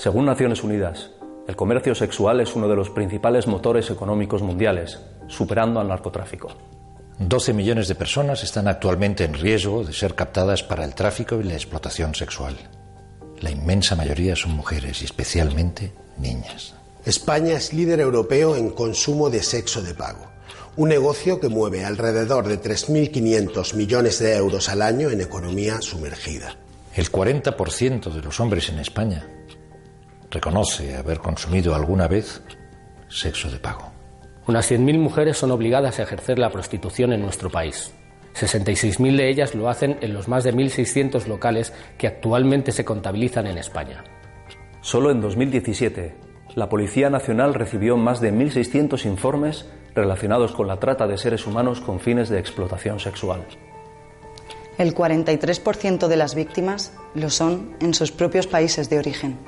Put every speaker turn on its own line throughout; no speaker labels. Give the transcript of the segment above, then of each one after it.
Según Naciones Unidas, el comercio sexual es uno de los principales motores económicos mundiales, superando al narcotráfico.
12 millones de personas están actualmente en riesgo de ser captadas para el tráfico y la explotación sexual. La inmensa mayoría son mujeres y especialmente niñas.
España es líder europeo en consumo de sexo de pago, un negocio que mueve alrededor de 3.500 millones de euros al año en economía sumergida.
El 40% de los hombres en España reconoce haber consumido alguna vez sexo de pago.
Unas 100.000 mujeres son obligadas a ejercer la prostitución en nuestro país. 66.000 de ellas lo hacen en los más de 1.600 locales que actualmente se contabilizan en España.
Solo en 2017, la Policía Nacional recibió más de 1.600 informes relacionados con la trata de seres humanos con fines de explotación sexual.
El 43% de las víctimas lo son en sus propios países de origen.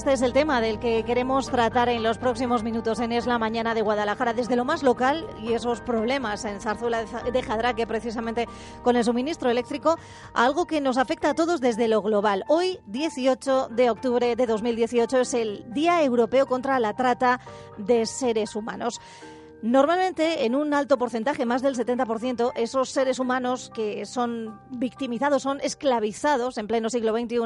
Este es el tema del que queremos tratar en los próximos minutos en Es la Mañana de Guadalajara, desde lo más local y esos problemas en Zarzuela de Jadraque, precisamente con el suministro eléctrico, algo que nos afecta a todos desde lo global. Hoy, 18 de octubre de 2018, es el Día Europeo contra la Trata de Seres Humanos. Normalmente, en un alto porcentaje, más del 70%, esos seres humanos que son victimizados, son esclavizados en pleno siglo XXI,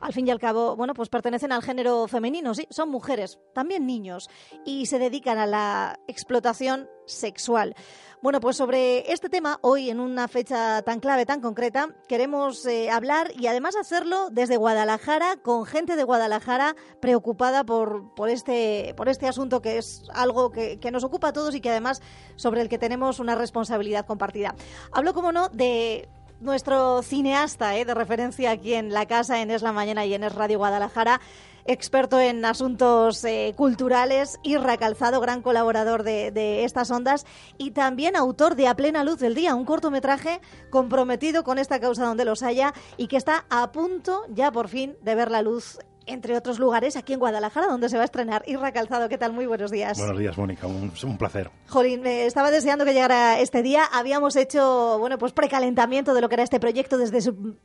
al fin y al cabo, bueno, pues pertenecen al género femenino, sí, son mujeres, también niños, y se dedican a la explotación sexual. Bueno, pues sobre este tema, hoy en una fecha tan clave, tan concreta, queremos eh, hablar y además hacerlo desde Guadalajara, con gente de Guadalajara preocupada por, por, este, por este asunto que es algo que, que nos ocupa a todos y que además sobre el que tenemos una responsabilidad compartida. Hablo, como no, de nuestro cineasta eh, de referencia aquí en la casa, en Es la Mañana y en Es Radio Guadalajara, experto en asuntos eh, culturales y recalzado, gran colaborador de, de, estas ondas y también autor de A Plena Luz del Día, un cortometraje comprometido con esta causa donde los haya y que está a punto ya por fin de ver la luz entre otros lugares, aquí en Guadalajara, donde se va a estrenar. Irra Calzado, ¿qué tal? Muy buenos días.
Buenos días, Mónica, un, un placer.
Jolín, me estaba deseando que llegara este día. Habíamos hecho, bueno, pues precalentamiento de lo que era este proyecto desde su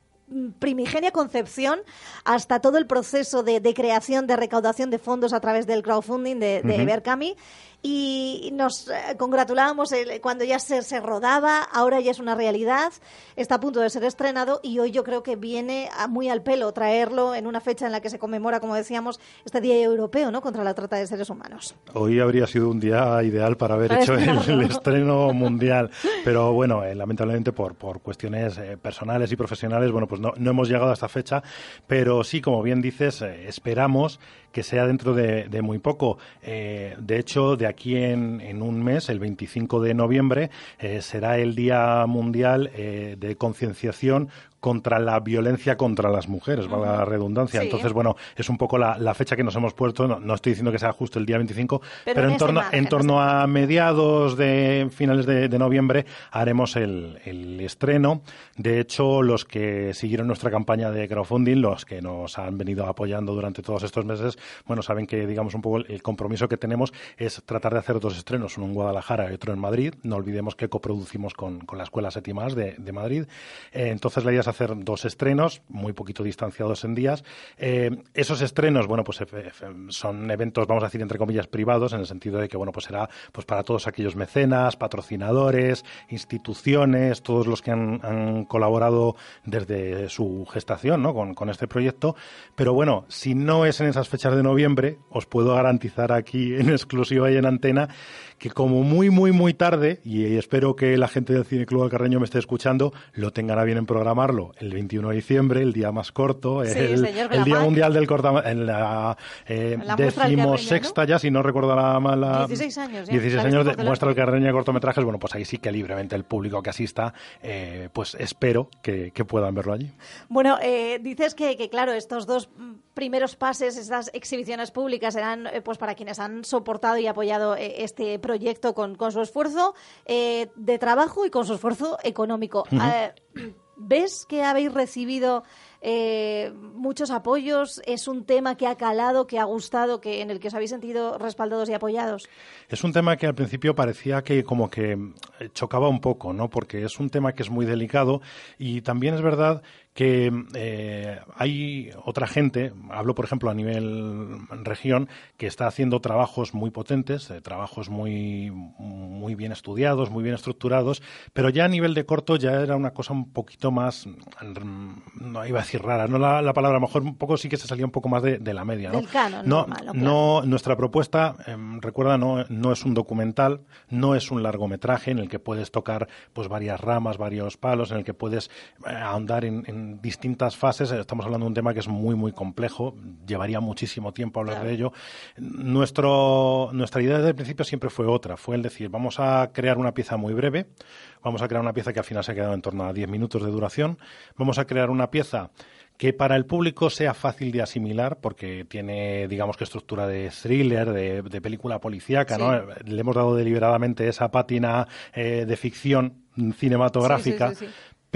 primigenia concepción hasta todo el proceso de, de, creación, de recaudación de fondos a través del crowdfunding de, de uh -huh. Berkami y nos eh, congratulábamos cuando ya se, se, rodaba, ahora ya es una realidad, está a punto de ser estrenado y hoy yo creo que viene a, muy al pelo traerlo en una fecha en la que se conmemora, como decíamos, este Día Europeo ¿no? contra la trata de seres humanos.
Hoy habría sido un día ideal para haber hecho el, el, estreno mundial, pero bueno, eh, lamentablemente por, por cuestiones eh, personales y profesionales, bueno, pues no, no, hemos llegado a esta fecha, pero sí, como bien dices, eh, esperamos que sea dentro de, muy poco. Eh, de hecho, de aquí en, un mes, el 25 de noviembre, eh, será el Día Mundial de Concienciación contra la violencia contra las mujeres, valga la redundancia. Sí. Entonces, bueno, es un poco la, la fecha que nos hemos puesto, no, no, estoy diciendo que sea justo el día 25, pero, pero en, torno, margen, en torno a mediados de finales de, de noviembre haremos el, el, estreno. De hecho, los que siguieron nuestra campaña de crowdfunding, los que nos han venido apoyando durante todos estos meses, bueno, saben que, digamos, un poco el, el compromiso que tenemos es tratar de hacer dos estrenos, uno en Guadalajara y otro en Madrid. No olvidemos que coproducimos con, con la Escuela Séptimas de, de Madrid. Eh, entonces, la idea es hacer dos estrenos, muy poquito distanciados en días. Eh, esos estrenos, bueno, pues son eventos, vamos a decir, entre comillas, privados, en el sentido de que, bueno, pues será pues para todos aquellos mecenas, patrocinadores, instituciones, todos los que han, han colaborado desde su gestación, ¿no? Con, con, este proyecto. Pero bueno, si no es en esas fechas de noviembre, os puedo garantizar aquí en exclusiva y en antena que como muy, muy, muy tarde, y espero que la gente del Cine Club del Carreño me esté escuchando, lo tengan a bien en programarlo el 21 de diciembre, el día más corto,
sí,
el, el Día Mundial del Cortometraje, en la, eh, la decimosexta ¿no? ya, si no recuerdo la mala...
16 años.
16 años de muestra del Carreño de cortometrajes, bueno, pues ahí sí que libremente el público que asista, eh, pues espero que, que, puedan verlo allí.
Bueno, eh, dices que, que, claro, estos dos primeros pases, estas exhibiciones públicas serán eh, pues para quienes han soportado y apoyado eh, este proyecto con, con su esfuerzo eh, de trabajo y con su esfuerzo económico. Uh -huh. ¿Ves que habéis recibido eh, muchos apoyos, es un tema que ha calado, que ha gustado, que en el que os habéis sentido respaldados y apoyados.
Es un tema que al principio parecía que como que chocaba un poco, ¿no? Porque es un tema que es muy delicado y también es verdad que eh, hay otra gente, hablo por ejemplo a nivel región, que está haciendo trabajos muy potentes, eh, trabajos muy, muy bien estudiados, muy bien estructurados, pero ya a nivel de corto ya era una cosa un poquito más, no iba a decir rara, no la, palabra, a lo mejor un poco sí que se salía un poco más de, la media. ¿no?
no,
no, nuestra propuesta, em, recuerda, no, no es un documental, no es un largometraje en el que puedes tocar pues varias ramas, varios palos, en el que puedes eh, ahondar en distintas fases. Estamos hablando de un tema que es muy, muy complejo. Llevaría muchísimo tiempo hablar de ello. Nuestro, nuestra idea desde el principio siempre fue otra. Fue el decir, vamos a crear una pieza muy breve. Vamos a crear una pieza que al final se ha quedado en torno a 10 minutos de duración. Vamos a crear una pieza que para el público sea fácil de asimilar, porque tiene, digamos que estructura de thriller, de, película policíaca, ¿no? Le hemos dado deliberadamente esa pátina eh, de ficción cinematográfica,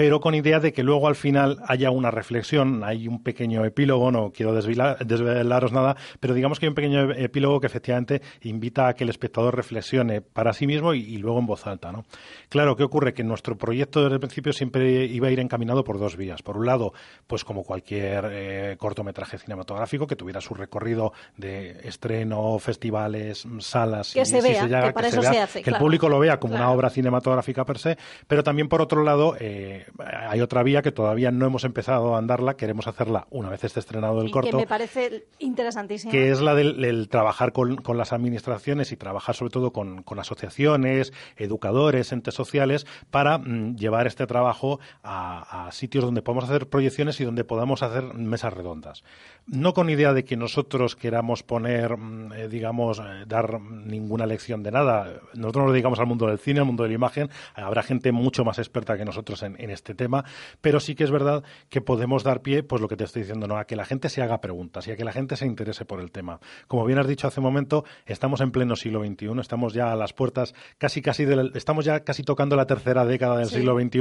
pero con idea de que luego al final haya una reflexión, hay un pequeño epílogo, no quiero desvelaros nada, pero digamos que hay un pequeño epílogo que efectivamente invita a que el espectador reflexione para sí mismo y, luego en voz alta. ¿no? Claro, ¿qué ocurre? Que nuestro proyecto desde el principio siempre iba a ir encaminado por dos vías. Por un lado, pues como cualquier eh, cortometraje cinematográfico que tuviera su recorrido de estreno, festivales, salas,
que se vea, que, para eso se, hace,
que el público lo vea como una obra cinematográfica per se, pero también por otro lado, eh, hay otra vía que todavía no hemos empezado a andarla, queremos hacerla una vez esté estrenado el corto.
Que me parece interesantísimo.
Que es la del, trabajar con, las administraciones y trabajar sobre todo con, asociaciones, educadores, entes sociales, para mm, llevar este trabajo a, sitios donde podamos hacer proyecciones y donde podamos hacer mesas redondas. No con idea de que nosotros queramos poner, mm, eh, digamos, eh, dar ninguna lección de nada. Nosotros nos dedicamos al mundo del cine, al mundo de la imagen. Habrá gente mucho más experta que nosotros en, en este tema, pero sí que es verdad que podemos dar pie, pues lo que te estoy diciendo, ¿no? a que la gente se haga preguntas y a que la gente se interese por el tema. Como bien has dicho hace un momento, estamos en pleno siglo XXI, estamos ya a las puertas, casi casi estamos ya casi tocando la tercera década del siglo XXI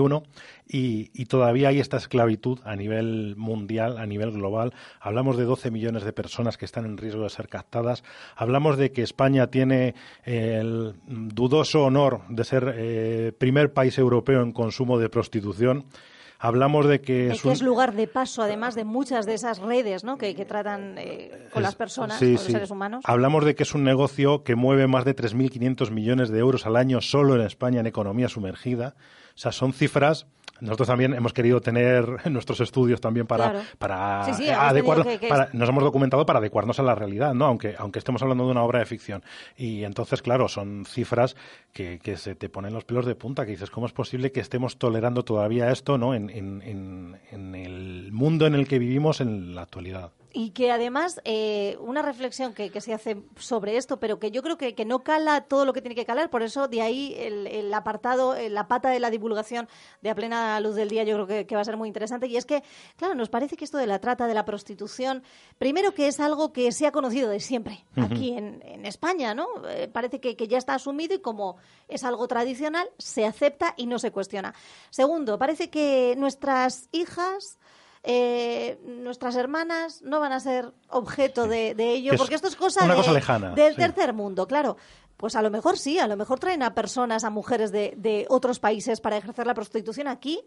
y, y todavía hay esta esclavitud a nivel mundial, a nivel global. Hablamos de 12 millones de personas que están en riesgo de ser captadas. Hablamos de que España tiene el dudoso honor de ser eh, primer país europeo en consumo de prostitución hablamos de que
es, es lugar de paso, además de muchas de esas redes ¿no? que, tratan eh, con las personas, con los seres humanos.
Hablamos de que es un negocio que mueve más de 3.500 millones de euros al año solo en España en economía sumergida. O sea, son cifras nosotros también hemos querido tener nuestros estudios también para, para adecuarnos, nos hemos documentado para adecuarnos a la realidad, ¿no? Aunque, aunque estemos hablando de una obra de ficción. Y entonces, claro, son cifras que, que se te ponen los pelos de punta, que dices, ¿cómo es posible que estemos tolerando todavía esto, ¿no? En, en, en, en el mundo en el que vivimos en la actualidad.
Y que además, eh, una reflexión que, se hace sobre esto, pero que yo creo que, no cala todo lo que tiene que calar, por eso de ahí el, apartado, eh, la pata de la divulgación de a plena luz del día, yo creo que, va a ser muy interesante. Y es que, claro, nos parece que esto de la trata, de la prostitución, primero que es algo que se ha conocido de siempre aquí en, España, ¿no? Eh, parece que, que ya está asumido y como es algo tradicional, se acepta y no se cuestiona. Segundo, parece que nuestras hijas eh, nuestras hermanas no van a ser objeto de, ello, porque esto es cosa, del tercer mundo, claro. Pues a lo mejor sí, a lo mejor traen a personas, a mujeres de, de otros países para ejercer la prostitución aquí,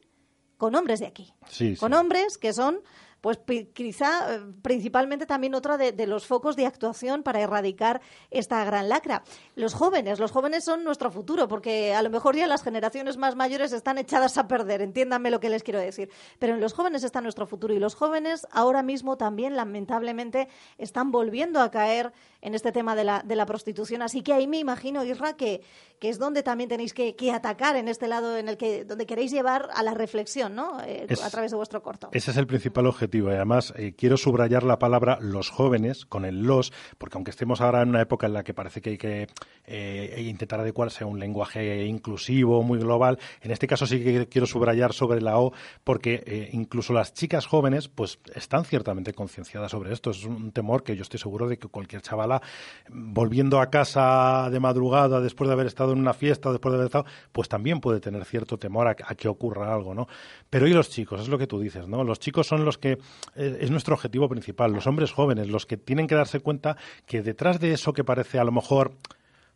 con hombres de aquí. con hombres que son pues quizá eh, principalmente también otra de, los focos de actuación para erradicar esta gran lacra. Los jóvenes, los jóvenes son nuestro futuro, porque a lo mejor ya las generaciones más mayores están echadas a perder, entiéndanme lo que les quiero decir. Pero en los jóvenes está nuestro futuro y los jóvenes ahora mismo también lamentablemente están volviendo a caer en este tema de la, de la prostitución. Así que ahí me imagino, Isra, que, que es donde también tenéis que, atacar en este lado en el que donde queréis llevar a la reflexión, ¿no? Eh, a través de vuestro corto.
Ese es el principal objetivo. Y además, eh, quiero subrayar la palabra los jóvenes con el los, porque aunque estemos ahora en una época en la que parece que hay que eh, intentar adecuarse a un lenguaje inclusivo, muy global, en este caso sí que quiero subrayar sobre la O, porque incluso las chicas jóvenes, pues están ciertamente concienciadas sobre esto. Es un temor que yo estoy seguro de que cualquier chavala volviendo a casa de madrugada después de haber estado en una fiesta, después de haber estado, pues también puede tener cierto temor a, que ocurra algo, ¿no? Pero ¿y los chicos? Es lo que tú dices, ¿no? Los chicos son los que eh, es nuestro objetivo principal, los hombres jóvenes, los que tienen que darse cuenta que detrás de eso que parece a lo mejor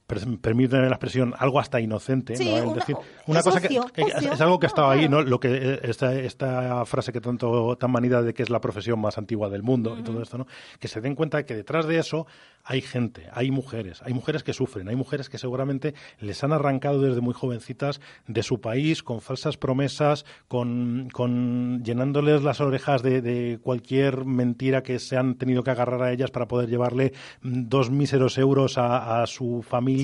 permíteme la expresión, algo hasta inocente, ¿no?
es
decir, una cosa que, es algo que ha estado ahí, ¿no? Lo que eh, esta, esta frase que tanto tan manida de que es la profesión más antigua del mundo y todo esto, ¿no? Que se den cuenta de que detrás de eso hay gente, hay mujeres, hay mujeres que sufren, hay mujeres que seguramente les han arrancado desde muy jovencitas de su país con falsas promesas, con, con llenándoles las orejas de, de cualquier mentira que se han tenido que agarrar a ellas para poder llevarle dos míseros euros a, a su familia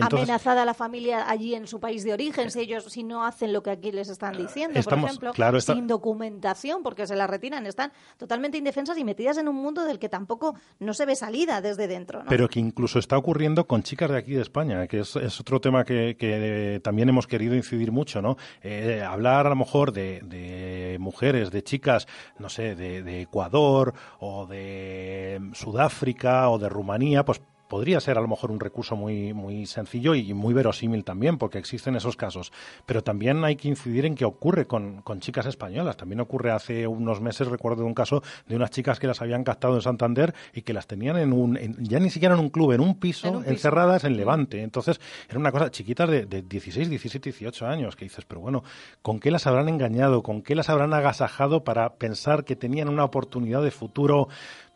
amenazada la familia allí en su país de origen si ellos si no hacen lo que aquí les están diciendo por ejemplo sin documentación porque se la retiran están totalmente indefensas y metidas en un mundo del que tampoco no se ve salida desde dentro
pero que incluso está ocurriendo con chicas de aquí de España que es, otro tema que, también hemos querido incidir mucho no eh, hablar a lo mejor de, mujeres de chicas no sé de Ecuador o de Sudáfrica o de Rumanía pues podría ser a lo mejor un recurso muy, muy sencillo y muy verosímil también, porque existen esos casos. Pero también hay que incidir en que ocurre con, chicas españolas. También ocurre hace unos meses, recuerdo un caso de unas chicas que las habían captado en Santander y que las tenían en un, ya ni siquiera en un club, en un piso, encerradas en Levante. Entonces, era una cosa, chiquitas de, de 16, 17, 18 años, que dices, pero bueno, ¿con qué las habrán engañado? ¿Con qué las habrán agasajado para pensar que tenían una oportunidad de futuro?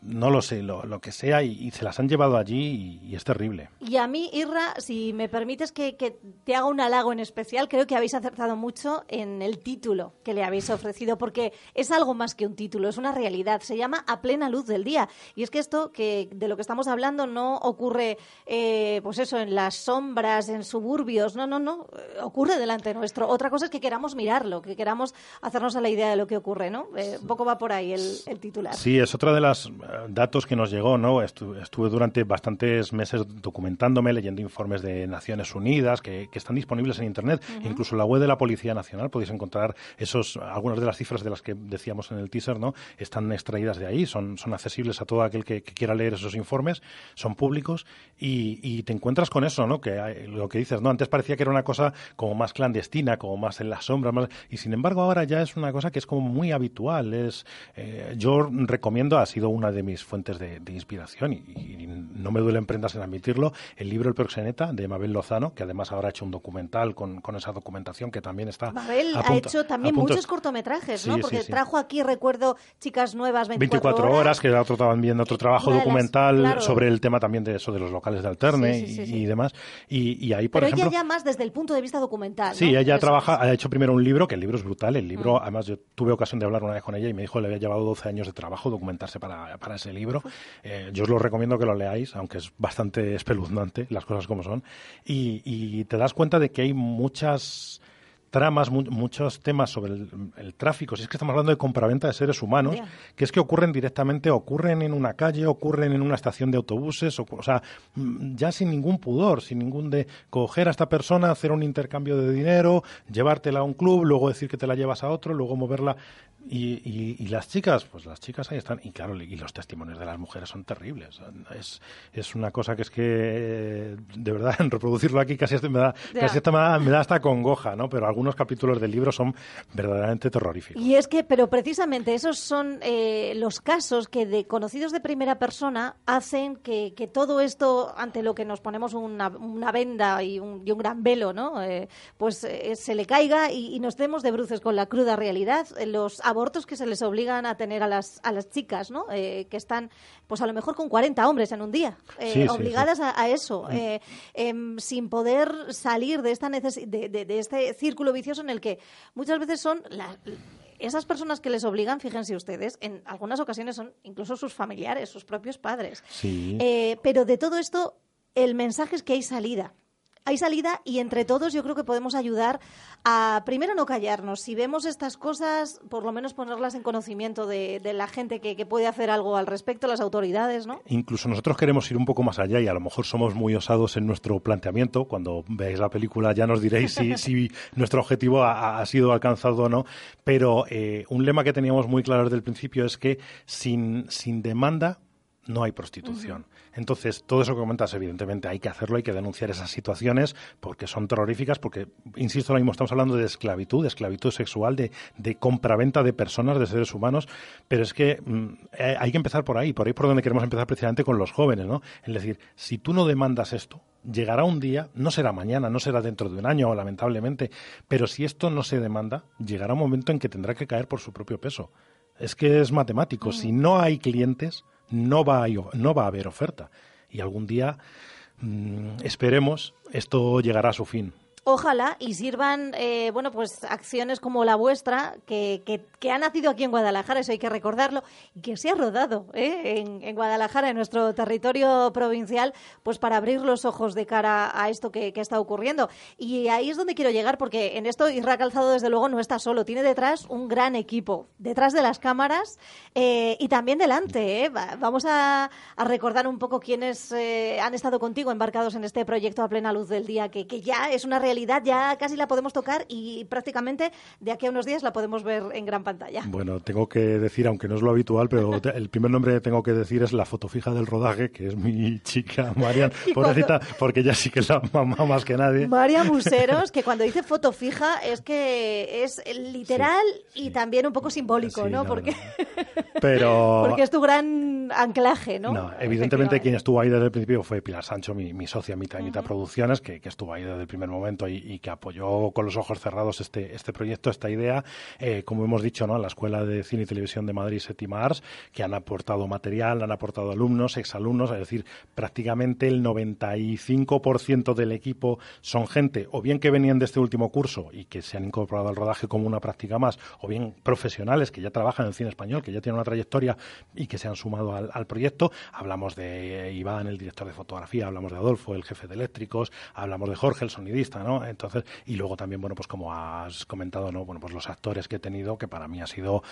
No lo sé, lo, lo que sea, y, se las han llevado allí y, es terrible.
Y a mí, Irra, si me permites que, te haga un halago en especial, creo que habéis acertado mucho en el título que le habéis ofrecido, porque es algo más que un título, es una realidad. Se llama A plena luz del día. Y es que esto que de lo que estamos hablando no ocurre, eh, pues eso, en las sombras, en suburbios, no, no, no, ocurre delante nuestro. Otra cosa es que queramos mirarlo, que queramos hacernos a la idea de lo que ocurre, ¿no? Eh, un poco va por ahí el, el titular.
Sí, es otra de las datos que nos llegó, ¿no? Estuve, durante bastantes meses documentándome, leyendo informes de Naciones Unidas que, están disponibles en Internet. Incluso en la web de la Policía Nacional podéis encontrar esos, algunas de las cifras de las que decíamos en el teaser, ¿no? Están extraídas de ahí, son, son accesibles a todo aquel que, quiera leer esos informes, son públicos y, te encuentras con eso, ¿no? Que lo que dices, ¿no? Antes parecía que era una cosa como más clandestina, como más en la sombra, más, y sin embargo ahora ya es una cosa que es como muy habitual. Es, eh, yo recomiendo, ha sido una de mis fuentes de, inspiración y, no me duelen prendas en admitirlo, el libro El proxeneta de Mabel Lozano, que además ahora ha hecho un documental con, esa documentación que también está...
Mabel ha hecho también muchos cortometrajes, ¿no? Porque trajo aquí, recuerdo, Chicas Nuevas,
24, horas, que otro, también otro trabajo documental sobre el tema también de eso, de los locales de alterne y, demás. Y, ahí, por
Pero
ella
ya más desde el punto de vista documental,
Sí, ella trabaja, ha hecho primero un libro, que el libro es brutal, el libro, mm. además yo tuve ocasión de hablar una vez con ella y me dijo que le había llevado 12 años de trabajo documentarse para, para ese libro. Eh, yo os lo recomiendo que lo leáis, aunque es bastante espeluznante, las cosas como son. Y, te das cuenta de que hay muchas tramas, muchos temas sobre el, tráfico, si es que estamos hablando de compraventa de seres humanos, que es que ocurren directamente, ocurren en una calle, ocurren en una estación de autobuses, o, o, sea, mm, ya sin ningún pudor, sin ningún de coger a esta persona, hacer un intercambio de dinero, llevártela a un club, luego decir que te la llevas a otro, luego moverla. Y, y, las chicas, pues las chicas ahí están, y claro, y los testimonios de las mujeres son terribles. Es, es una cosa que es que, de verdad, en reproducirlo aquí casi, me, da, casi me, da, me da hasta congoja, ¿no? Pero algunos capítulos del libro son verdaderamente terroríficos.
Y es que, pero precisamente esos son eh, los casos que de conocidos de primera persona hacen que, que todo esto, ante lo que nos ponemos una, una venda y un, gran velo, ¿no? Eh, pues eh, se le caiga y, y, nos demos de bruces con la cruda realidad. Los abortos que se les obligan a tener a las, a las chicas, ¿no? Que están, pues a lo mejor con 40 hombres en un día, eh, obligadas A, eso, mm. eh, em, sin poder salir de, esta de, de, este círculo vicioso en el que muchas veces son las esas personas que les obligan, fíjense ustedes, en algunas ocasiones son incluso sus familiares, sus propios padres. pero de todo esto, el mensaje es que hay salida hay salida y entre todos yo creo que podemos ayudar a, primero, no callarnos. Si vemos estas cosas, por lo menos ponerlas en conocimiento de, la gente que, puede hacer algo al respecto, las autoridades, ¿no?
Incluso nosotros queremos ir un poco más allá y a lo mejor somos muy osados en nuestro planteamiento. Cuando veáis la película ya nos diréis si, nuestro objetivo ha, sido alcanzado o no. Pero eh, un lema que teníamos muy claro desde el principio es que sin, sin demanda no hay prostitución. Entonces, todo eso que comentas, evidentemente hay que hacerlo, hay que denunciar esas situaciones porque son terroríficas, porque, insisto, ahora mismo estamos hablando de esclavitud, de esclavitud sexual, de, de compraventa de personas, de seres humanos, pero es que mm, eh, hay que empezar por ahí, por ahí por donde queremos empezar precisamente con los jóvenes, ¿no? Es decir, si tú no demandas esto, llegará un día, no será mañana, no será dentro de un año, lamentablemente, pero si esto no se demanda, llegará un momento en que tendrá que caer por su propio peso. Es que es matemático. Si mm. no hay clientes, no va a, no va a haber oferta. Y algún día, mm, esperemos, esto llegará a su fin.
Ojalá y sirvan, eh, bueno, pues acciones como la vuestra, que, que, ha nacido aquí en Guadalajara, eso hay que recordarlo, y que se ha rodado ¿eh? en, Guadalajara, en nuestro territorio provincial, pues para abrir los ojos de cara a esto que, está ocurriendo. Y ahí es donde quiero llegar, porque en esto Isra Calzado, desde luego, no está solo, tiene detrás un gran equipo, detrás de las cámaras eh, y también delante. Vamos a, recordar un poco quiénes han estado contigo embarcados en este proyecto a plena luz del día, que, que ya es una realidad ya casi la podemos tocar y prácticamente de aquí a unos días la podemos ver en gran pantalla.
Bueno, tengo que decir, aunque no es lo habitual, pero el primer nombre que tengo que decir es la foto fija del rodaje, que es mi chica Marian, pobrecita, porque ella sí que es la mamá más que nadie.
María Museros, que cuando dice foto fija es que es literal y también un poco simbólico, ¿no? porque...
Pero...
porque es tu gran anclaje, ¿no?
No, evidentemente quien estuvo ahí desde el principio fue Pilar Sancho, mi, mi socia, Mitad y Mitad Producciones, que, que estuvo ahí desde el primer momento y, que apoyó con los ojos cerrados este, este proyecto, esta idea, eh, como hemos dicho, ¿no? la Escuela de Cine y Televisión de Madrid, Sétima Ars, que han aportado material, han aportado alumnos, exalumnos, es decir, prácticamente el 95% del equipo son gente, o bien que venían de este último curso y que se han incorporado al rodaje como una práctica más, o bien profesionales que ya trabajan en cine español, que ya tienen una trayectoria y que se han sumado al proyecto. Hablamos de Iván, el director de fotografía, hablamos de Adolfo, el jefe de eléctricos, hablamos de Jorge, el sonidista, ¿no? Entonces, y luego también, bueno, pues como has comentado, ¿no? Bueno, pues los actores que he tenido, que para mí ha sido,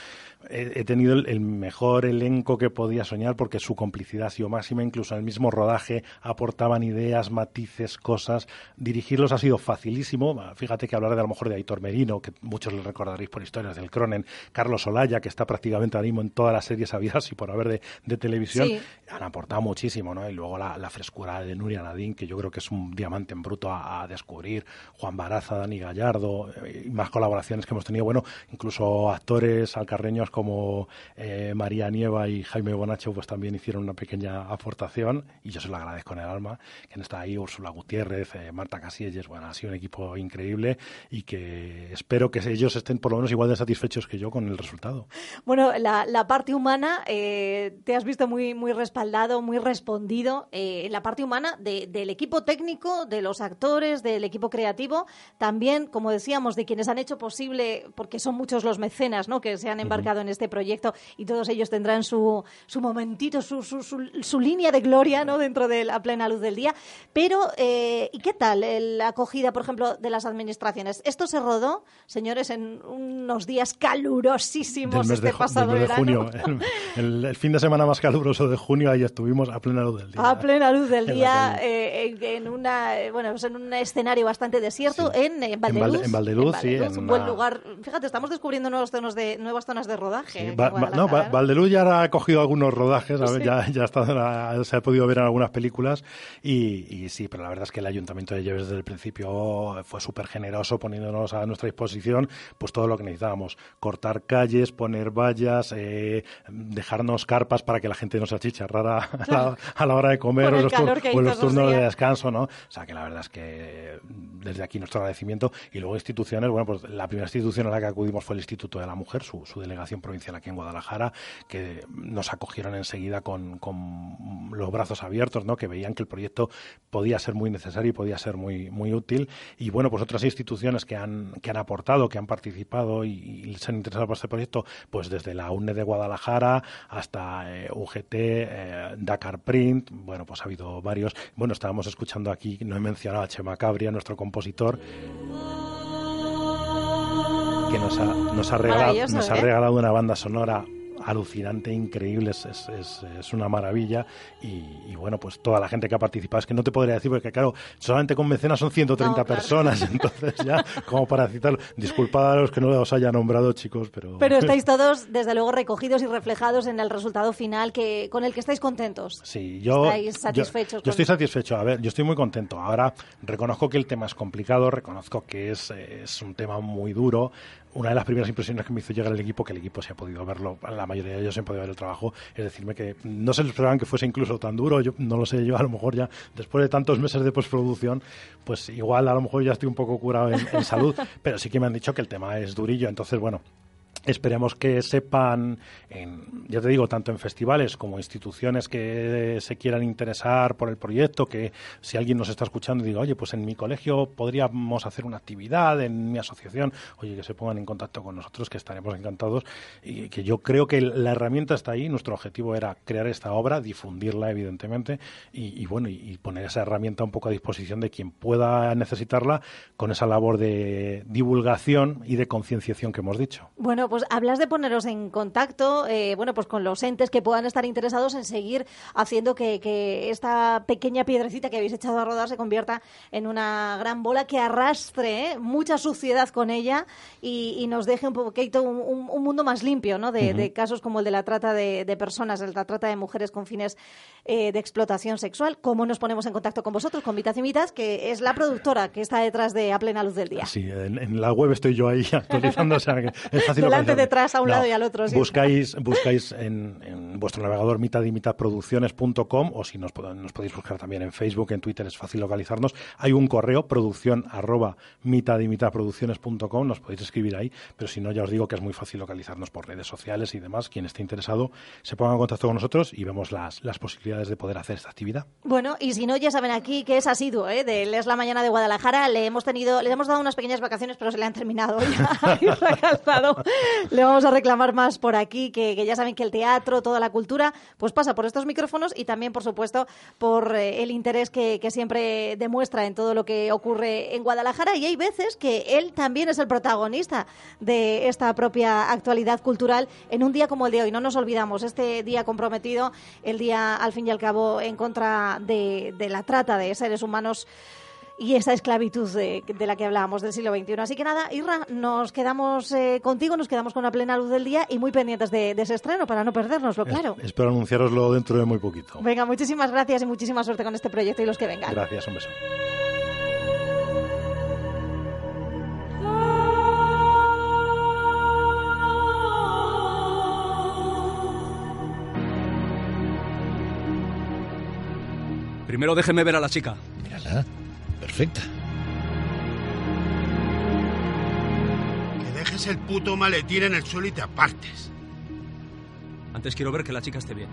he, tenido el, mejor elenco que podía soñar porque su complicidad ha sido máxima, incluso en el mismo rodaje aportaban ideas, matices, cosas. Dirigirlos ha sido facilísimo. Fíjate que hablar de a lo mejor de Aitor Merino, que muchos le recordaréis por historias del Cronen, Carlos Olaya, que está prácticamente ahora mismo en todas las series habidas y por haber de, televisión, han aportado muchísimo, ¿no? Y luego la, frescura de Nuria Nadine, que yo creo que es un diamante en bruto a descubrir. Juan Baraza, Dani Gallardo eh, más colaboraciones que hemos tenido. Bueno, incluso actores alcarreños como eh, María Nieva y Jaime Bonacho pues también hicieron una pequeña aportación y yo se lo agradezco en el alma. Que está ahí Úrsula Gutiérrez, eh, Marta Casillas, bueno, ha sido un equipo increíble y que espero que ellos estén por lo menos igual de satisfechos que yo con el resultado.
Bueno, la, parte humana, te has visto muy, muy respaldado, muy respondido. la parte humana del equipo técnico, de los actores, del equipo creativo creativo, también, como decíamos, de quienes han hecho posible, porque son muchos los mecenas ¿no? que se han embarcado en este proyecto y todos ellos tendrán su, su momentito, su, su, su, línea de gloria ¿no? dentro de la plena luz del día. Pero, eh, ¿y qué tal la acogida, por ejemplo, de las administraciones? Esto se rodó, señores, en unos días calurosísimos este pasado
de junio. El, fin de semana más caluroso de junio, ahí estuvimos a plena luz del día.
A plena luz del día, eh, en, una, bueno, pues en un escenario bastante desierto en, en, Valdeluz.
En, Valdeluz, sí.
un buen lugar. Fíjate, estamos descubriendo nuevas zonas de, nuevas zonas de rodaje.
no, Valdeluz ya ha cogido algunos rodajes, ya, ya está, se ha podido ver en algunas películas y, sí, pero la verdad es que el Ayuntamiento de Lleves desde el principio fue súper generoso poniéndonos a nuestra disposición pues todo lo que necesitábamos. Cortar calles, poner vallas, eh, dejarnos carpas para que la gente no se achicharrara a la, a la hora de comer o los, los turnos de descanso, ¿no? O sea que la verdad es que desde aquí nuestro agradecimiento. Y luego instituciones, bueno, pues la primera institución a la que acudimos fue el Instituto de la Mujer, su, delegación provincial aquí en Guadalajara, que nos acogieron enseguida con, los brazos abiertos, ¿no? Que veían que el proyecto podía ser muy necesario y podía ser muy, muy útil. Y bueno, pues otras instituciones que han, que han aportado, que han participado y, se han interesado por este proyecto, pues desde la UNE de Guadalajara hasta eh, UGT, eh, Dakar Print, bueno, pues ha habido varios. Bueno, estábamos escuchando aquí, no he mencionado a Chema Cabria, nuestro compositor, que nos ha, nos ha, regalado, nos ha ¿eh? regalado una banda sonora alucinante, increíble, es, es, es, una maravilla. Y, bueno, pues toda la gente que ha participado, es que no te podría decir, porque claro, solamente con mecenas son 130 personas, entonces ya, como para citarlo, disculpad a los que no os haya nombrado, chicos, pero...
Pero estáis todos, desde luego, recogidos y reflejados en el resultado final que con el que estáis contentos.
Sí, yo...
¿Estáis satisfechos?
Yo, estoy satisfecho, a ver, yo estoy muy contento. Ahora, reconozco que el tema es complicado, reconozco que es, es un tema muy duro, una de las primeras impresiones que me hizo llegar el equipo, que el equipo se ha podido verlo, la mayoría de ellos se han podido ver el trabajo, es decirme que no se esperaban que fuese incluso tan duro, yo no lo sé, yo a lo mejor ya después de tantos meses de postproducción, pues igual a lo mejor ya estoy un poco curado en salud, pero sí que me han dicho que el tema es durillo, entonces bueno, Esperemos que sepan, en, ya te digo, tanto en festivales como instituciones que se quieran interesar por el proyecto, que si alguien nos está escuchando y diga, oye, pues en mi colegio podríamos hacer una actividad, en mi asociación, oye, que se pongan en contacto con nosotros, que estaremos encantados. Y que yo creo que la herramienta está ahí. Nuestro objetivo era crear esta obra, difundirla, evidentemente, y, bueno, y, poner esa herramienta un poco a disposición de quien pueda necesitarla con esa labor de divulgación y de concienciación que hemos dicho.
Bueno, pues hablas de poneros en contacto, eh, bueno, pues con los entes que puedan estar interesados en seguir haciendo que, esta pequeña piedrecita que habéis echado a rodar se convierta en una gran bola que arrastre eh, mucha suciedad con ella y, nos deje un poquito un, mundo más limpio, ¿no? De, casos como el de la trata de, personas, de la trata de mujeres con fines eh, de explotación sexual. ¿Cómo nos ponemos en contacto con vosotros, con Mitad y Mitad, que es la productora que está detrás de A Plena Luz del Día?
Sí, en, la web estoy yo ahí actualizando, o sea que es fácil
detrás, a un lado y al otro.
Buscáis, buscáis en, vuestro navegador mitad y mitad producciones.com o si nos, nos, podéis buscar también en Facebook, en Twitter, es fácil localizarnos. Hay un correo, producción arroba mitad y mitad producciones.com, nos podéis escribir ahí, pero si no, ya os digo que es muy fácil localizarnos por redes sociales y demás. Quien esté interesado se ponga en contacto con nosotros y vemos las, las posibilidades de poder hacer esta actividad.
Bueno, y si no, ya saben aquí que es asiduo ¿eh? de Es la Mañana de Guadalajara. Le hemos tenido, le hemos dado unas pequeñas vacaciones, pero se le han terminado ya. le vamos a reclamar más por aquí, que, ya saben que el teatro, toda la cultura, pues pasa por estos micrófonos y también, por supuesto, por eh, el interés que, siempre demuestra en todo lo que ocurre en Guadalajara. Y hay veces que él también es el protagonista de esta propia actualidad cultural en un día como el de hoy. No nos olvidamos, este día comprometido, el día, al fin y al cabo, en contra de, de la trata de seres humanos y esa esclavitud de, la que hablábamos del siglo XXI. Así que nada, Irra, nos quedamos eh, contigo, nos quedamos con la plena luz del día y muy pendientes de, ese estreno para no perdernoslo, claro.
espero anunciaroslo dentro de muy poquito.
Venga, muchísimas gracias y muchísima suerte con este proyecto y los que vengan.
Gracias, un beso.
Primero déjeme ver a la chica.
Mírala perfecta.
Que dejes el puto maletín en el suelo y te apartes.
Antes quiero ver que la chica esté bien.